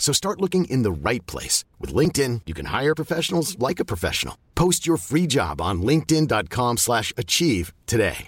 So start looking in the right place. With LinkedIn, you can hire professionals like a professional. Post your free job on linkedin.com slash achieve today.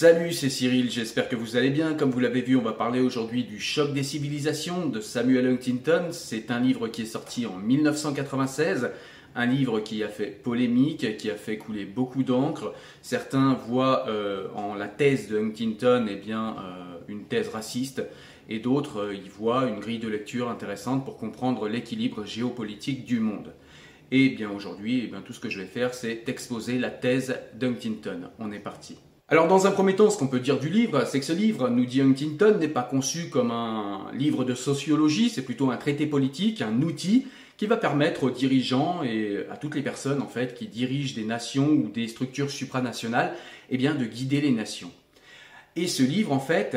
Salut, c'est Cyril, j'espère que vous allez bien. Comme vous l'avez vu, on va parler aujourd'hui du choc des civilisations de Samuel Huntington. C'est un livre qui est sorti en 1996, un livre qui a fait polémique, qui a fait couler beaucoup d'encre. Certains voient euh, en la thèse de Huntington eh euh, une thèse raciste et d'autres euh, y voient une grille de lecture intéressante pour comprendre l'équilibre géopolitique du monde. Et bien aujourd'hui, eh tout ce que je vais faire, c'est exposer la thèse d'Huntington. On est parti. Alors dans un premier temps, ce qu'on peut dire du livre, c'est que ce livre, nous dit Huntington, n'est pas conçu comme un livre de sociologie, c'est plutôt un traité politique, un outil qui va permettre aux dirigeants et à toutes les personnes en fait qui dirigent des nations ou des structures supranationales, eh bien de guider les nations. Et ce livre en fait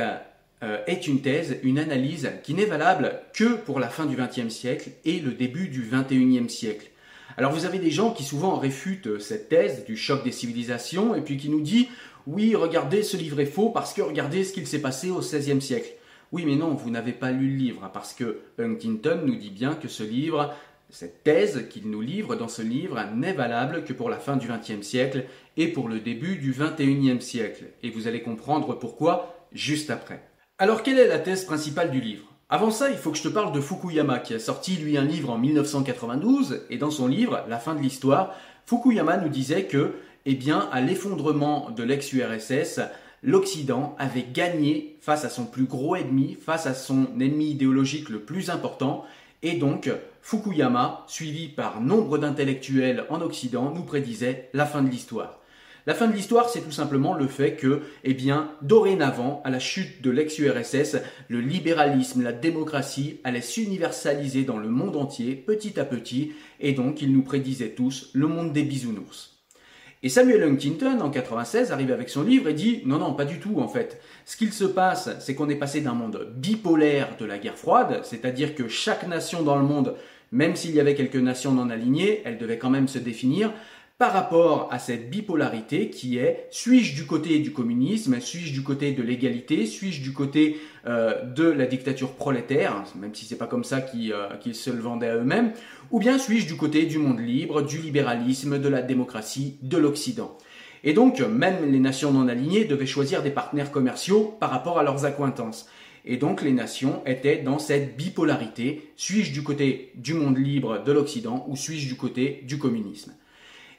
euh, est une thèse, une analyse qui n'est valable que pour la fin du XXe siècle et le début du XXIe siècle. Alors vous avez des gens qui souvent réfutent cette thèse du choc des civilisations et puis qui nous disent oui, regardez, ce livre est faux parce que regardez ce qu'il s'est passé au XVIe siècle. Oui, mais non, vous n'avez pas lu le livre, parce que Huntington nous dit bien que ce livre, cette thèse qu'il nous livre dans ce livre, n'est valable que pour la fin du XXe siècle et pour le début du XXIe siècle. Et vous allez comprendre pourquoi juste après. Alors, quelle est la thèse principale du livre? Avant ça, il faut que je te parle de Fukuyama, qui a sorti lui un livre en 1992, et dans son livre, La fin de l'histoire, Fukuyama nous disait que eh bien, à l'effondrement de l'ex-URSS, l'Occident avait gagné face à son plus gros ennemi, face à son ennemi idéologique le plus important, et donc Fukuyama, suivi par nombre d'intellectuels en Occident, nous prédisait la fin de l'histoire. La fin de l'histoire, c'est tout simplement le fait que, eh bien, dorénavant, à la chute de l'ex-URSS, le libéralisme, la démocratie allaient s'universaliser dans le monde entier, petit à petit, et donc ils nous prédisaient tous le monde des bisounours. Et Samuel Huntington, en 96, arrive avec son livre et dit non, non, pas du tout en fait. Ce qu'il se passe, c'est qu'on est passé d'un monde bipolaire de la guerre froide, c'est-à-dire que chaque nation dans le monde, même s'il y avait quelques nations non alignées, elle devait quand même se définir par rapport à cette bipolarité qui est suis-je du côté du communisme, suis-je du côté de l'égalité, suis-je du côté euh, de la dictature prolétaire, même si c'est pas comme ça qu'ils euh, se le vendaient à eux-mêmes, ou bien suis-je du côté du monde libre, du libéralisme, de la démocratie, de l'Occident. Et donc, même les nations non alignées devaient choisir des partenaires commerciaux par rapport à leurs accointances. Et donc les nations étaient dans cette bipolarité, suis-je du côté du monde libre de l'Occident ou suis-je du côté du communisme?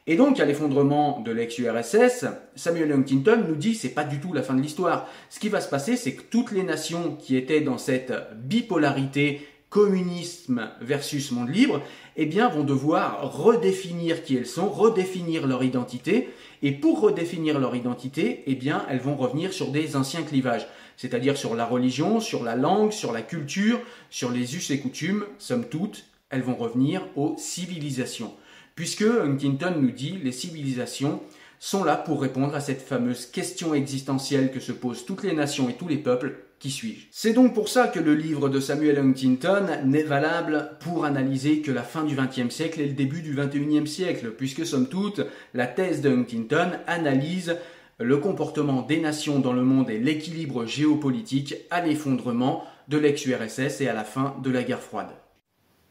Et donc, à l'effondrement de l'ex-URSS, Samuel Huntington nous dit c'est pas du tout la fin de l'histoire. Ce qui va se passer, c'est que toutes les nations qui étaient dans cette bipolarité communisme versus monde libre, eh bien, vont devoir redéfinir qui elles sont, redéfinir leur identité. Et pour redéfinir leur identité, eh elles vont revenir sur des anciens clivages. C'est-à-dire sur la religion, sur la langue, sur la culture, sur les us et coutumes. Somme toute, elles vont revenir aux civilisations puisque Huntington nous dit les civilisations sont là pour répondre à cette fameuse question existentielle que se posent toutes les nations et tous les peuples, qui suis-je C'est donc pour ça que le livre de Samuel Huntington n'est valable pour analyser que la fin du XXe siècle et le début du XXIe siècle, puisque somme toute, la thèse de Huntington analyse le comportement des nations dans le monde et l'équilibre géopolitique à l'effondrement de l'ex-URSS et à la fin de la guerre froide.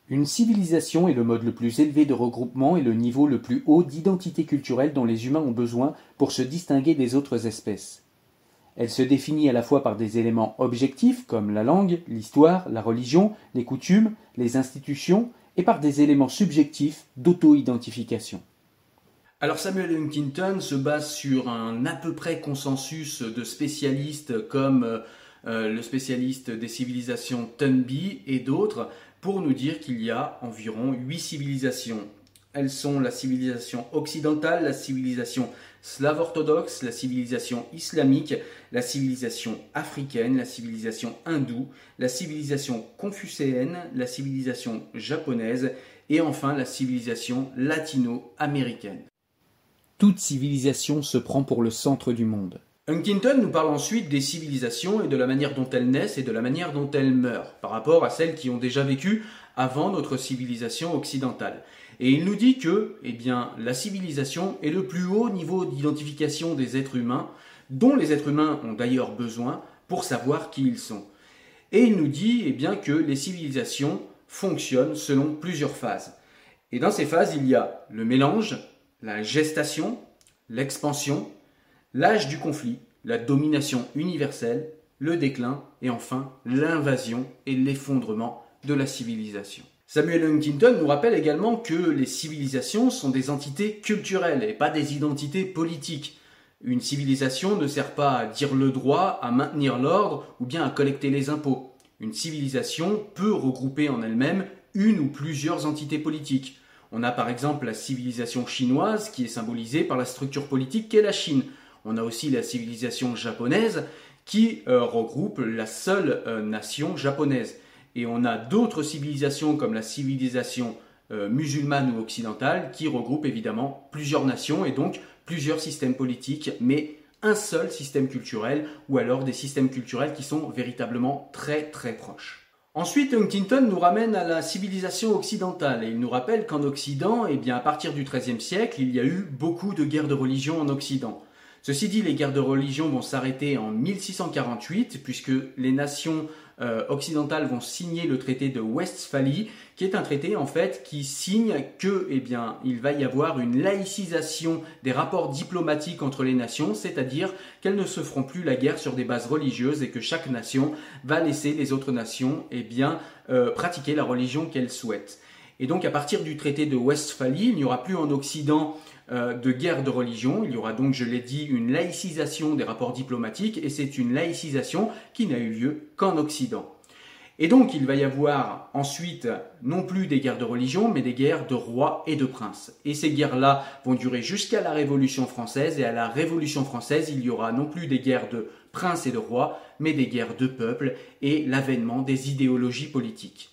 Une civilisation est le mode le plus élevé de regroupement et le niveau le plus haut d'identité culturelle dont les humains ont besoin pour se distinguer des autres espèces. Elle se définit à la fois par des éléments objectifs comme la langue, l'histoire, la religion, les coutumes, les institutions, et par des éléments subjectifs d'auto-identification. Alors Samuel Huntington se base sur un à peu près consensus de spécialistes comme euh, le spécialiste des civilisations Tunby et d'autres pour nous dire qu'il y a environ huit civilisations. Elles sont la civilisation occidentale, la civilisation slave orthodoxe, la civilisation islamique, la civilisation africaine, la civilisation hindoue, la civilisation confucéenne, la civilisation japonaise et enfin la civilisation latino-américaine toute civilisation se prend pour le centre du monde. Huntington nous parle ensuite des civilisations et de la manière dont elles naissent et de la manière dont elles meurent, par rapport à celles qui ont déjà vécu avant notre civilisation occidentale. Et il nous dit que, eh la civilisation est le plus haut niveau d'identification des êtres humains, dont les êtres humains ont d'ailleurs besoin pour savoir qui ils sont. Et il nous dit, eh bien, que les civilisations fonctionnent selon plusieurs phases. Et dans ces phases, il y a le mélange, la gestation, l'expansion, l'âge du conflit, la domination universelle, le déclin et enfin l'invasion et l'effondrement de la civilisation. Samuel Huntington nous rappelle également que les civilisations sont des entités culturelles et pas des identités politiques. Une civilisation ne sert pas à dire le droit, à maintenir l'ordre ou bien à collecter les impôts. Une civilisation peut regrouper en elle-même une ou plusieurs entités politiques. On a par exemple la civilisation chinoise qui est symbolisée par la structure politique qu'est la Chine. On a aussi la civilisation japonaise qui euh, regroupe la seule euh, nation japonaise. Et on a d'autres civilisations comme la civilisation euh, musulmane ou occidentale qui regroupe évidemment plusieurs nations et donc plusieurs systèmes politiques, mais un seul système culturel ou alors des systèmes culturels qui sont véritablement très très proches. Ensuite, Huntington nous ramène à la civilisation occidentale et il nous rappelle qu'en Occident, eh bien, à partir du XIIIe siècle, il y a eu beaucoup de guerres de religion en Occident. Ceci dit, les guerres de religion vont s'arrêter en 1648 puisque les nations euh, occidentales vont signer le traité de Westphalie, qui est un traité en fait qui signe que, eh bien, il va y avoir une laïcisation des rapports diplomatiques entre les nations, c'est-à-dire qu'elles ne se feront plus la guerre sur des bases religieuses et que chaque nation va laisser les autres nations, eh bien, euh, pratiquer la religion qu'elles souhaitent. Et donc, à partir du traité de Westphalie, il n'y aura plus en Occident de guerre de religion. Il y aura donc, je l'ai dit, une laïcisation des rapports diplomatiques et c'est une laïcisation qui n'a eu lieu qu'en Occident. Et donc il va y avoir ensuite non plus des guerres de religion, mais des guerres de rois et de princes. Et ces guerres-là vont durer jusqu'à la Révolution française, et à la Révolution française, il y aura non plus des guerres de princes et de rois, mais des guerres de peuples et l'avènement des idéologies politiques.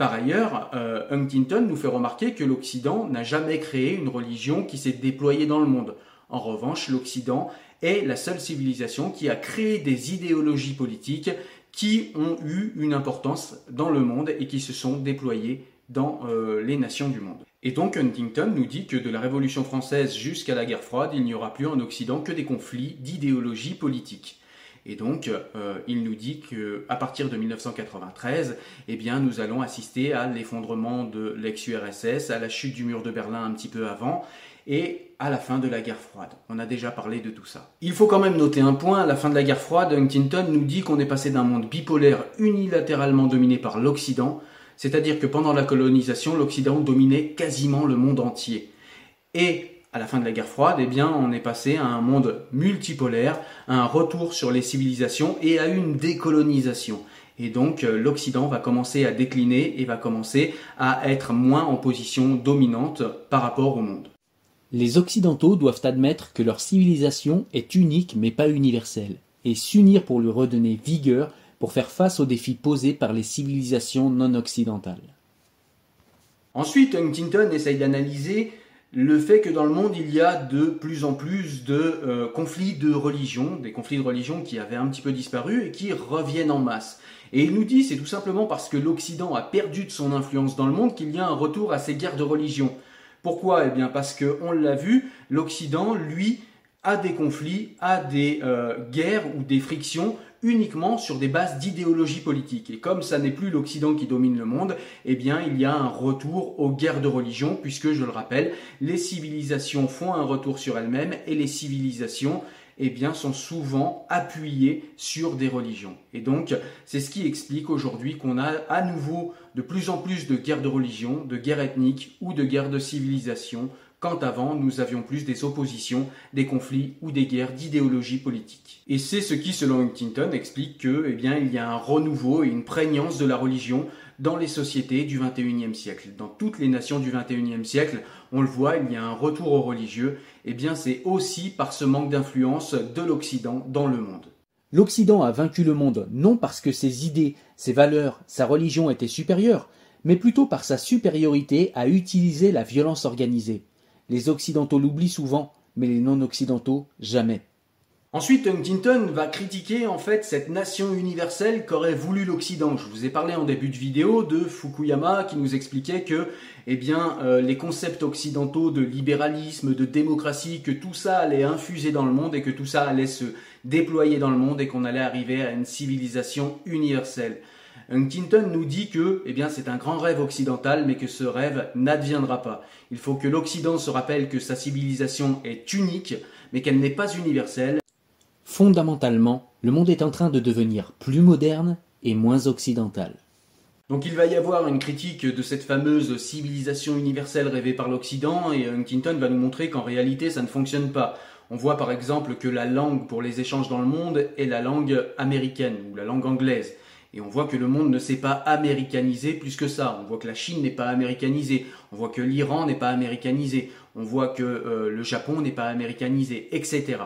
Par ailleurs, euh, Huntington nous fait remarquer que l'Occident n'a jamais créé une religion qui s'est déployée dans le monde. En revanche, l'Occident est la seule civilisation qui a créé des idéologies politiques qui ont eu une importance dans le monde et qui se sont déployées dans euh, les nations du monde. Et donc Huntington nous dit que de la Révolution française jusqu'à la guerre froide, il n'y aura plus en Occident que des conflits d'idéologie politique. Et donc, euh, il nous dit qu'à partir de 1993, eh nous allons assister à l'effondrement de l'ex-URSS, à la chute du mur de Berlin un petit peu avant, et à la fin de la guerre froide. On a déjà parlé de tout ça. Il faut quand même noter un point, à la fin de la guerre froide, Huntington nous dit qu'on est passé d'un monde bipolaire unilatéralement dominé par l'Occident, c'est-à-dire que pendant la colonisation, l'Occident dominait quasiment le monde entier. Et à la fin de la guerre froide, eh bien, on est passé à un monde multipolaire, à un retour sur les civilisations et à une décolonisation. Et donc euh, l'Occident va commencer à décliner et va commencer à être moins en position dominante par rapport au monde. Les Occidentaux doivent admettre que leur civilisation est unique mais pas universelle, et s'unir pour lui redonner vigueur pour faire face aux défis posés par les civilisations non occidentales. Ensuite, Huntington essaye d'analyser le fait que dans le monde il y a de plus en plus de euh, conflits de religion, des conflits de religion qui avaient un petit peu disparu et qui reviennent en masse. Et il nous dit c'est tout simplement parce que l'Occident a perdu de son influence dans le monde qu'il y a un retour à ces guerres de religion. Pourquoi? Eh bien parce que on l'a vu, l'Occident lui a des conflits, a des euh, guerres ou des frictions uniquement sur des bases d'idéologie politique. Et comme ça n'est plus l'Occident qui domine le monde, eh bien il y a un retour aux guerres de religion, puisque je le rappelle, les civilisations font un retour sur elles-mêmes et les civilisations eh bien, sont souvent appuyées sur des religions. Et donc, c'est ce qui explique aujourd'hui qu'on a à nouveau de plus en plus de guerres de religion, de guerres ethniques ou de guerres de civilisation quand avant nous avions plus des oppositions, des conflits ou des guerres d'idéologie politique. Et c'est ce qui, selon Huntington, explique que, eh bien, il y a un renouveau et une prégnance de la religion dans les sociétés du XXIe siècle. Dans toutes les nations du XXIe siècle, on le voit, il y a un retour aux religieux. Eh bien, c'est aussi par ce manque d'influence de l'Occident dans le monde. L'Occident a vaincu le monde non parce que ses idées, ses valeurs, sa religion étaient supérieures, mais plutôt par sa supériorité à utiliser la violence organisée. Les Occidentaux l'oublient souvent, mais les non-Occidentaux jamais. Ensuite, Huntington va critiquer en fait cette nation universelle qu'aurait voulu l'Occident. Je vous ai parlé en début de vidéo de Fukuyama qui nous expliquait que eh bien, euh, les concepts occidentaux de libéralisme, de démocratie, que tout ça allait infuser dans le monde et que tout ça allait se déployer dans le monde et qu'on allait arriver à une civilisation universelle. Huntington nous dit que eh bien, c'est un grand rêve occidental, mais que ce rêve n'adviendra pas. Il faut que l'Occident se rappelle que sa civilisation est unique, mais qu'elle n'est pas universelle. Fondamentalement, le monde est en train de devenir plus moderne et moins occidental. Donc il va y avoir une critique de cette fameuse civilisation universelle rêvée par l'Occident, et Huntington va nous montrer qu'en réalité ça ne fonctionne pas. On voit par exemple que la langue pour les échanges dans le monde est la langue américaine ou la langue anglaise. Et on voit que le monde ne s'est pas américanisé plus que ça. On voit que la Chine n'est pas américanisée. On voit que l'Iran n'est pas américanisé. On voit que euh, le Japon n'est pas américanisé, etc.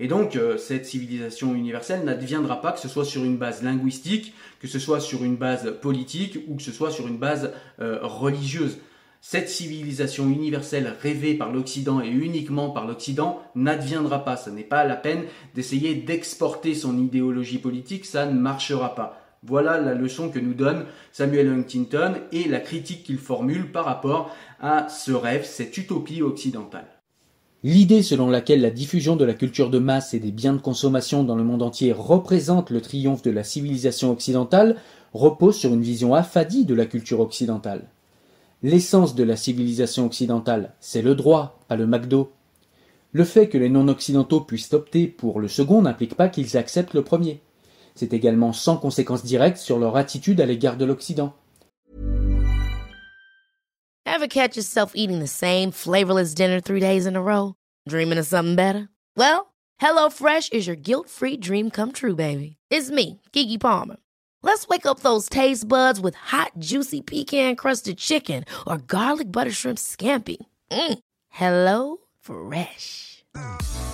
Et donc, euh, cette civilisation universelle n'adviendra pas que ce soit sur une base linguistique, que ce soit sur une base politique ou que ce soit sur une base euh, religieuse. Cette civilisation universelle rêvée par l'Occident et uniquement par l'Occident n'adviendra pas. Ce n'est pas la peine d'essayer d'exporter son idéologie politique, ça ne marchera pas. Voilà la leçon que nous donne Samuel Huntington et la critique qu'il formule par rapport à ce rêve, cette utopie occidentale. L'idée selon laquelle la diffusion de la culture de masse et des biens de consommation dans le monde entier représente le triomphe de la civilisation occidentale repose sur une vision affadie de la culture occidentale. L'essence de la civilisation occidentale, c'est le droit, pas le McDo. Le fait que les non-occidentaux puissent opter pour le second n'implique pas qu'ils acceptent le premier. C'est également sans conséquence directe sur leur attitude à l'égard de l'Occident. Ever catch yourself eating the same flavorless dinner three days in a row? Dreaming of something better? Well, HelloFresh is your guilt-free dream come true, baby. It's me, Kiki Palmer. Let's wake up those taste buds with hot, juicy pecan-crusted chicken or garlic butter shrimp scampi. Mm. Hello Fresh.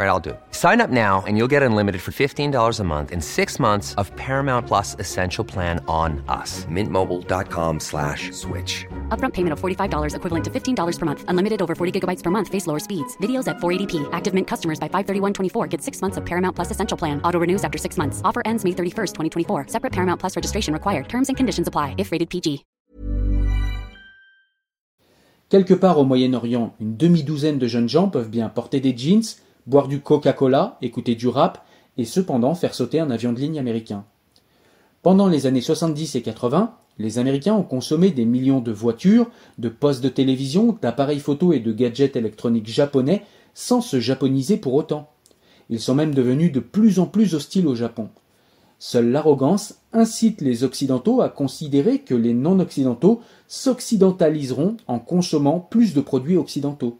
All right, I'll do it. Sign up now and you'll get unlimited for $15 a month in six months of Paramount Plus Essential Plan on us. Mintmobile.com slash switch. Upfront payment of $45 equivalent to $15 per month. Unlimited over 40 gigabytes per month. Face lower speeds. Videos at 480p. Active Mint customers by 531.24 get six months of Paramount Plus Essential Plan. Auto renews after six months. Offer ends May 31st, 2024. Separate Paramount Plus registration required. Terms and conditions apply if rated PG. Quelque part au Moyen-Orient, une demi-douzaine de jeunes gens peuvent bien porter des jeans, boire du Coca-Cola, écouter du rap et cependant faire sauter un avion de ligne américain. Pendant les années 70 et 80, les Américains ont consommé des millions de voitures, de postes de télévision, d'appareils photo et de gadgets électroniques japonais sans se japoniser pour autant. Ils sont même devenus de plus en plus hostiles au Japon. Seule l'arrogance incite les Occidentaux à considérer que les non-Occidentaux s'occidentaliseront en consommant plus de produits occidentaux.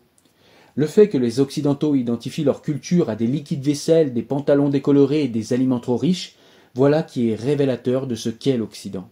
Le fait que les Occidentaux identifient leur culture à des liquides vaisselle, des pantalons décolorés et des aliments trop riches, voilà qui est révélateur de ce qu'est l'Occident.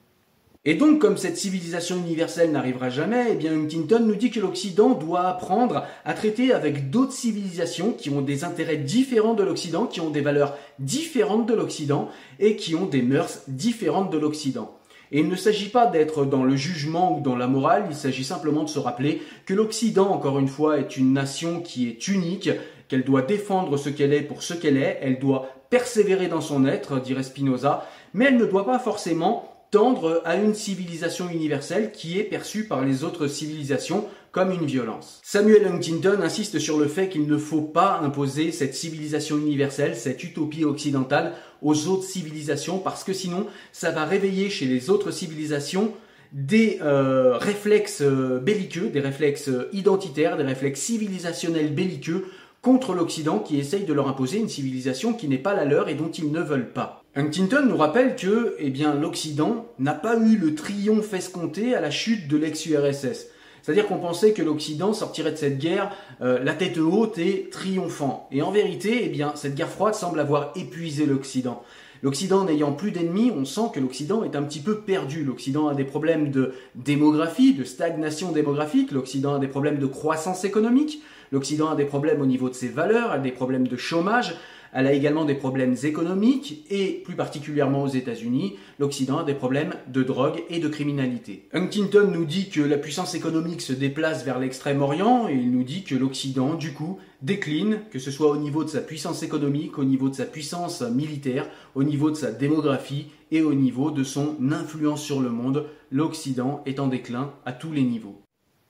Et donc, comme cette civilisation universelle n'arrivera jamais, eh bien, Huntington nous dit que l'Occident doit apprendre à traiter avec d'autres civilisations qui ont des intérêts différents de l'Occident, qui ont des valeurs différentes de l'Occident et qui ont des mœurs différentes de l'Occident. Et il ne s'agit pas d'être dans le jugement ou dans la morale, il s'agit simplement de se rappeler que l'Occident, encore une fois, est une nation qui est unique, qu'elle doit défendre ce qu'elle est pour ce qu'elle est, elle doit persévérer dans son être, dirait Spinoza, mais elle ne doit pas forcément tendre à une civilisation universelle qui est perçue par les autres civilisations comme une violence. Samuel Huntington insiste sur le fait qu'il ne faut pas imposer cette civilisation universelle, cette utopie occidentale aux autres civilisations parce que sinon ça va réveiller chez les autres civilisations des euh, réflexes euh, belliqueux, des réflexes euh, identitaires, des réflexes civilisationnels belliqueux contre l'Occident qui essaye de leur imposer une civilisation qui n'est pas la leur et dont ils ne veulent pas. Huntington nous rappelle que eh l'Occident n'a pas eu le triomphe escompté à la chute de l'ex-URSS. C'est-à-dire qu'on pensait que l'Occident sortirait de cette guerre euh, la tête haute et triomphant. Et en vérité, eh cette guerre froide semble avoir épuisé l'Occident. L'Occident n'ayant plus d'ennemis, on sent que l'Occident est un petit peu perdu. L'Occident a des problèmes de démographie, de stagnation démographique, l'Occident a des problèmes de croissance économique, l'Occident a des problèmes au niveau de ses valeurs, a des problèmes de chômage, elle a également des problèmes économiques et plus particulièrement aux États-Unis, l'Occident a des problèmes de drogue et de criminalité. Huntington nous dit que la puissance économique se déplace vers l'extrême-orient et il nous dit que l'Occident, du coup, décline, que ce soit au niveau de sa puissance économique, au niveau de sa puissance militaire, au niveau de sa démographie et au niveau de son influence sur le monde. L'Occident est en déclin à tous les niveaux.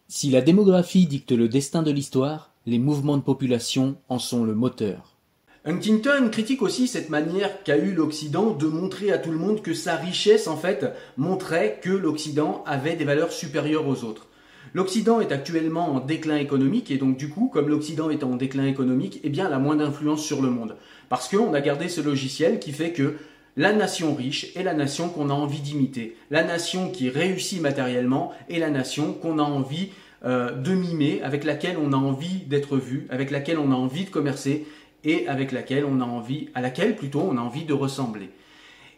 Si la démographie dicte le destin de l'histoire, les mouvements de population en sont le moteur. Huntington critique aussi cette manière qu'a eu l'Occident de montrer à tout le monde que sa richesse, en fait, montrait que l'Occident avait des valeurs supérieures aux autres. L'Occident est actuellement en déclin économique et donc du coup, comme l'Occident est en déclin économique, eh bien, elle a moins d'influence sur le monde. Parce qu'on a gardé ce logiciel qui fait que la nation riche est la nation qu'on a envie d'imiter. La nation qui réussit matériellement est la nation qu'on a envie euh, de mimer, avec laquelle on a envie d'être vu, avec laquelle on a envie de commercer et avec laquelle on a envie, à laquelle plutôt on a envie de ressembler.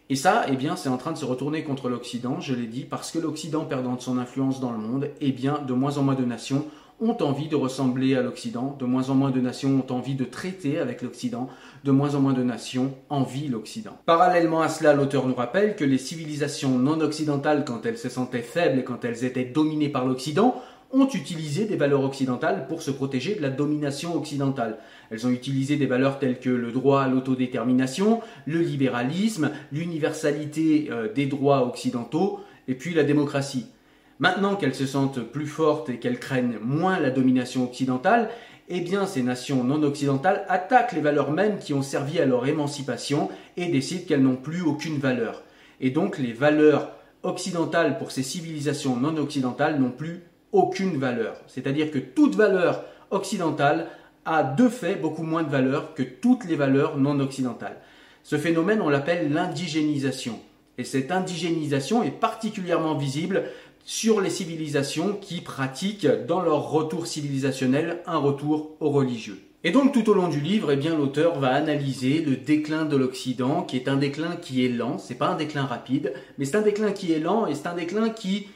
Et ça, eh bien, c'est en train de se retourner contre l'Occident, je l'ai dit, parce que l'Occident perdant son influence dans le monde, eh bien, de moins en moins de nations ont envie de ressembler à l'Occident, de moins en moins de nations ont envie de traiter avec l'Occident, de moins en moins de nations envient l'Occident. Parallèlement à cela, l'auteur nous rappelle que les civilisations non occidentales, quand elles se sentaient faibles et quand elles étaient dominées par l'Occident, ont utilisé des valeurs occidentales pour se protéger de la domination occidentale. Elles ont utilisé des valeurs telles que le droit à l'autodétermination, le libéralisme, l'universalité euh, des droits occidentaux et puis la démocratie. Maintenant qu'elles se sentent plus fortes et qu'elles craignent moins la domination occidentale, eh bien ces nations non occidentales attaquent les valeurs mêmes qui ont servi à leur émancipation et décident qu'elles n'ont plus aucune valeur. Et donc les valeurs occidentales pour ces civilisations non occidentales n'ont plus aucune valeur. C'est-à-dire que toute valeur occidentale a de fait beaucoup moins de valeur que toutes les valeurs non occidentales. Ce phénomène, on l'appelle l'indigénisation. Et cette indigénisation est particulièrement visible sur les civilisations qui pratiquent dans leur retour civilisationnel un retour au religieux. Et donc tout au long du livre, eh l'auteur va analyser le déclin de l'Occident, qui est un déclin qui est lent, c'est pas un déclin rapide, mais c'est un déclin qui est lent et c'est un déclin qui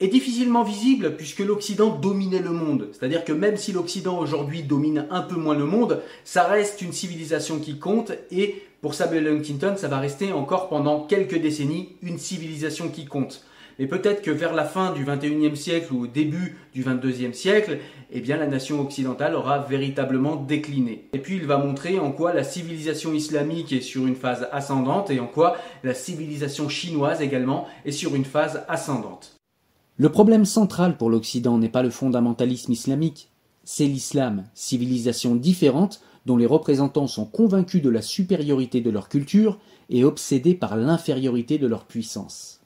est difficilement visible puisque l'Occident dominait le monde. C'est-à-dire que même si l'Occident aujourd'hui domine un peu moins le monde, ça reste une civilisation qui compte et pour Samuel Huntington, ça va rester encore pendant quelques décennies une civilisation qui compte. Mais peut-être que vers la fin du 21e siècle ou au début du 22e siècle, eh la nation occidentale aura véritablement décliné. Et puis il va montrer en quoi la civilisation islamique est sur une phase ascendante et en quoi la civilisation chinoise également est sur une phase ascendante. Le problème central pour l'Occident n'est pas le fondamentalisme islamique, c'est l'islam, civilisation différente dont les représentants sont convaincus de la supériorité de leur culture et obsédés par l'infériorité de leur puissance.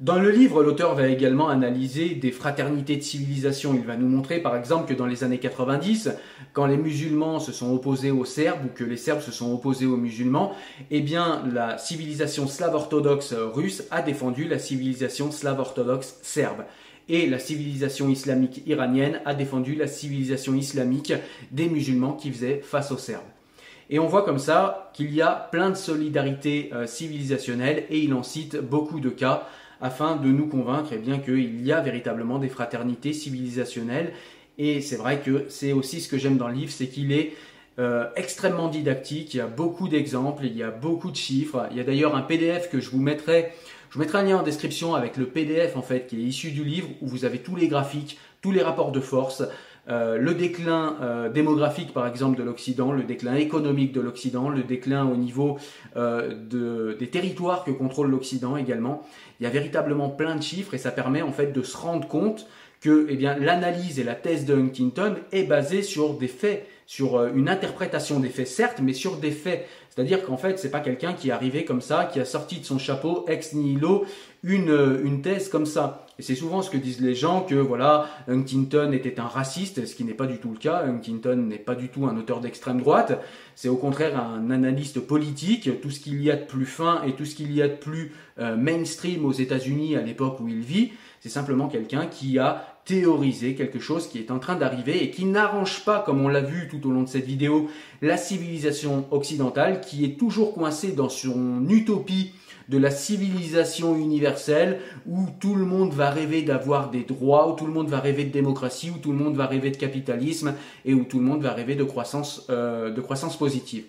Dans le livre, l'auteur va également analyser des fraternités de civilisation. Il va nous montrer par exemple que dans les années 90, quand les musulmans se sont opposés aux Serbes ou que les Serbes se sont opposés aux musulmans, eh bien la civilisation slave orthodoxe russe a défendu la civilisation slave orthodoxe serbe. Et la civilisation islamique iranienne a défendu la civilisation islamique des musulmans qui faisaient face aux Serbes. Et on voit comme ça qu'il y a plein de solidarité euh, civilisationnelle et il en cite beaucoup de cas afin de nous convaincre eh bien qu'il y a véritablement des fraternités civilisationnelles. Et c'est vrai que c'est aussi ce que j'aime dans le livre, c'est qu'il est euh, extrêmement didactique, il y a beaucoup d'exemples, il y a beaucoup de chiffres. Il y a d'ailleurs un PDF que je vous mettrai, je vous mettrai un lien en description avec le PDF en fait qui est issu du livre où vous avez tous les graphiques, tous les rapports de force, euh, le déclin euh, démographique par exemple de l'Occident, le déclin économique de l'Occident, le déclin au niveau de, des territoires que contrôle l'Occident également. Il y a véritablement plein de chiffres et ça permet en fait de se rendre compte que eh l'analyse et la thèse de Huntington est basée sur des faits sur euh, une interprétation des faits, certes, mais sur des faits. C'est-à-dire qu'en fait, c'est pas quelqu'un qui est arrivé comme ça, qui a sorti de son chapeau ex nihilo une, euh, une thèse comme ça. Et c'est souvent ce que disent les gens que voilà, Huntington était un raciste, ce qui n'est pas du tout le cas. Huntington n'est pas du tout un auteur d'extrême droite. C'est au contraire un analyste politique. Tout ce qu'il y a de plus fin et tout ce qu'il y a de plus euh, mainstream aux États-Unis à l'époque où il vit, c'est simplement quelqu'un qui a théoriser quelque chose qui est en train d'arriver et qui n'arrange pas, comme on l'a vu tout au long de cette vidéo, la civilisation occidentale qui est toujours coincée dans son utopie de la civilisation universelle où tout le monde va rêver d'avoir des droits, où tout le monde va rêver de démocratie, où tout le monde va rêver de capitalisme et où tout le monde va rêver de croissance, euh, positive.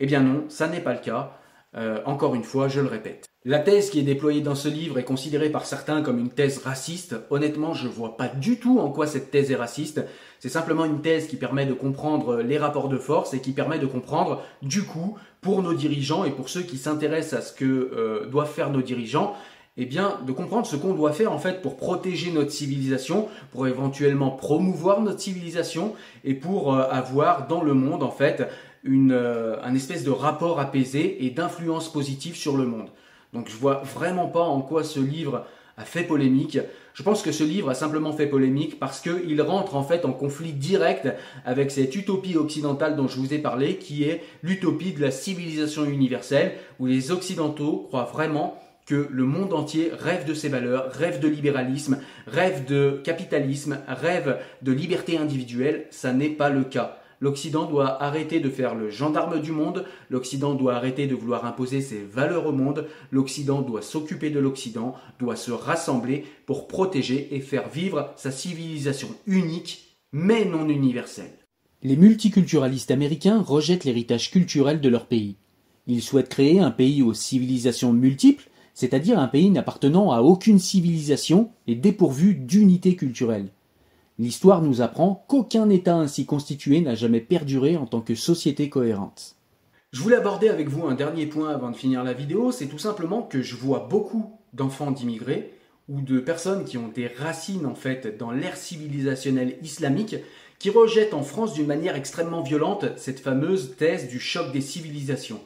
Eh bien non, ça n'est pas le cas. Euh, encore une fois, je le répète. La thèse qui est déployée dans ce livre est considérée par certains comme une thèse raciste. Honnêtement, je vois pas du tout en quoi cette thèse est raciste. C'est simplement une thèse qui permet de comprendre les rapports de force et qui permet de comprendre, du coup, pour nos dirigeants et pour ceux qui s'intéressent à ce que euh, doivent faire nos dirigeants, eh bien, de comprendre ce qu'on doit faire en fait pour protéger notre civilisation, pour éventuellement promouvoir notre civilisation et pour euh, avoir dans le monde en fait une, euh, un espèce de rapport apaisé et d'influence positive sur le monde. Donc je vois vraiment pas en quoi ce livre a fait polémique. Je pense que ce livre a simplement fait polémique parce qu'il rentre en fait en conflit direct avec cette utopie occidentale dont je vous ai parlé, qui est l'utopie de la civilisation universelle, où les Occidentaux croient vraiment que le monde entier rêve de ses valeurs, rêve de libéralisme, rêve de capitalisme, rêve de liberté individuelle. Ça n'est pas le cas. L'Occident doit arrêter de faire le gendarme du monde, l'Occident doit arrêter de vouloir imposer ses valeurs au monde, l'Occident doit s'occuper de l'Occident, doit se rassembler pour protéger et faire vivre sa civilisation unique, mais non universelle. Les multiculturalistes américains rejettent l'héritage culturel de leur pays. Ils souhaitent créer un pays aux civilisations multiples, c'est-à-dire un pays n'appartenant à aucune civilisation et dépourvu d'unité culturelle. L'histoire nous apprend qu'aucun État ainsi constitué n'a jamais perduré en tant que société cohérente. Je voulais aborder avec vous un dernier point avant de finir la vidéo, c'est tout simplement que je vois beaucoup d'enfants d'immigrés ou de personnes qui ont des racines en fait dans l'ère civilisationnelle islamique qui rejettent en France d'une manière extrêmement violente cette fameuse thèse du choc des civilisations.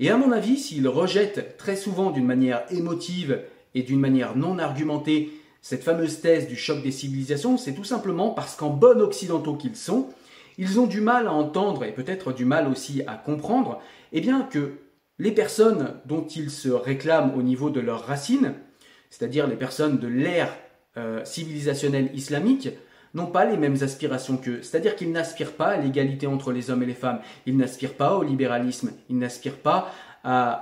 Et à mon avis, s'ils rejettent très souvent d'une manière émotive et d'une manière non argumentée cette fameuse thèse du choc des civilisations, c'est tout simplement parce qu'en bon occidentaux qu'ils sont, ils ont du mal à entendre et peut-être du mal aussi à comprendre, eh bien que les personnes dont ils se réclament au niveau de leurs racines, c'est-à-dire les personnes de l'ère euh, civilisationnelle islamique, n'ont pas les mêmes aspirations qu'eux. C'est-à-dire qu'ils n'aspirent pas à l'égalité entre les hommes et les femmes, ils n'aspirent pas au libéralisme, ils n'aspirent pas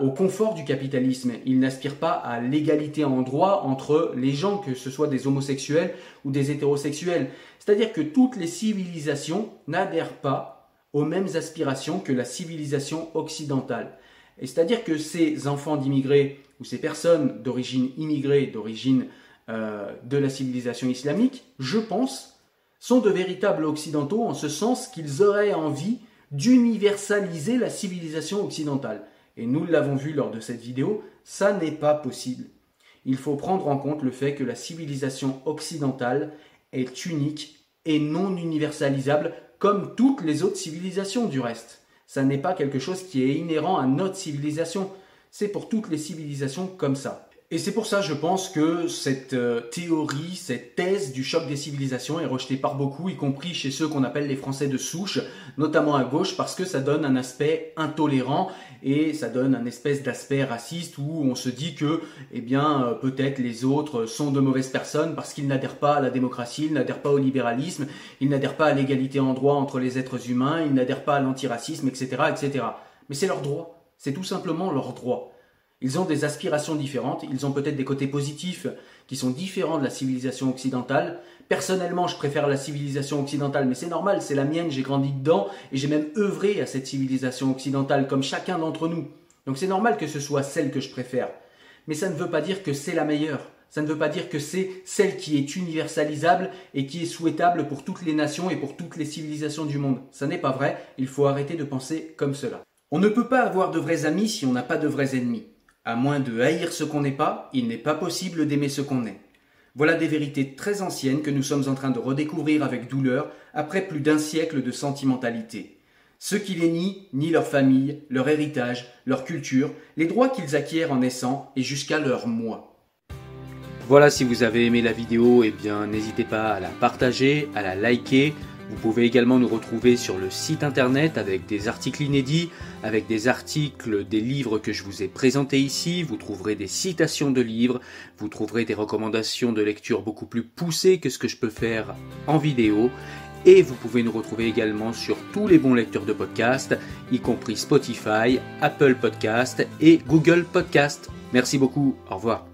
au confort du capitalisme. Il n'aspire pas à l'égalité en droit entre les gens, que ce soit des homosexuels ou des hétérosexuels. C'est-à-dire que toutes les civilisations n'adhèrent pas aux mêmes aspirations que la civilisation occidentale. Et c'est-à-dire que ces enfants d'immigrés ou ces personnes d'origine immigrée, d'origine euh, de la civilisation islamique, je pense, sont de véritables occidentaux en ce sens qu'ils auraient envie d'universaliser la civilisation occidentale et nous l'avons vu lors de cette vidéo, ça n'est pas possible. Il faut prendre en compte le fait que la civilisation occidentale est unique et non universalisable comme toutes les autres civilisations du reste. Ça n'est pas quelque chose qui est inhérent à notre civilisation. C'est pour toutes les civilisations comme ça. Et c'est pour ça, je pense, que cette euh, théorie, cette thèse du choc des civilisations est rejetée par beaucoup, y compris chez ceux qu'on appelle les Français de souche, notamment à gauche, parce que ça donne un aspect intolérant et ça donne un espèce d'aspect raciste où on se dit que, eh bien, euh, peut-être les autres sont de mauvaises personnes parce qu'ils n'adhèrent pas à la démocratie, ils n'adhèrent pas au libéralisme, ils n'adhèrent pas à l'égalité en droit entre les êtres humains, ils n'adhèrent pas à l'antiracisme, etc., etc. Mais c'est leur droit. C'est tout simplement leur droit. Ils ont des aspirations différentes, ils ont peut-être des côtés positifs qui sont différents de la civilisation occidentale. Personnellement, je préfère la civilisation occidentale, mais c'est normal, c'est la mienne, j'ai grandi dedans et j'ai même œuvré à cette civilisation occidentale comme chacun d'entre nous. Donc c'est normal que ce soit celle que je préfère. Mais ça ne veut pas dire que c'est la meilleure. Ça ne veut pas dire que c'est celle qui est universalisable et qui est souhaitable pour toutes les nations et pour toutes les civilisations du monde. Ça n'est pas vrai, il faut arrêter de penser comme cela. On ne peut pas avoir de vrais amis si on n'a pas de vrais ennemis. À moins de haïr ce qu'on n'est pas, il n'est pas possible d'aimer ce qu'on est. Voilà des vérités très anciennes que nous sommes en train de redécouvrir avec douleur après plus d'un siècle de sentimentalité. Ceux qui les nient nient leur famille, leur héritage, leur culture, les droits qu'ils acquièrent en naissant et jusqu'à leur moi. Voilà, si vous avez aimé la vidéo, eh bien n'hésitez pas à la partager, à la liker. Vous pouvez également nous retrouver sur le site internet avec des articles inédits, avec des articles des livres que je vous ai présentés ici. Vous trouverez des citations de livres, vous trouverez des recommandations de lecture beaucoup plus poussées que ce que je peux faire en vidéo. Et vous pouvez nous retrouver également sur tous les bons lecteurs de podcasts, y compris Spotify, Apple Podcast et Google Podcast. Merci beaucoup, au revoir.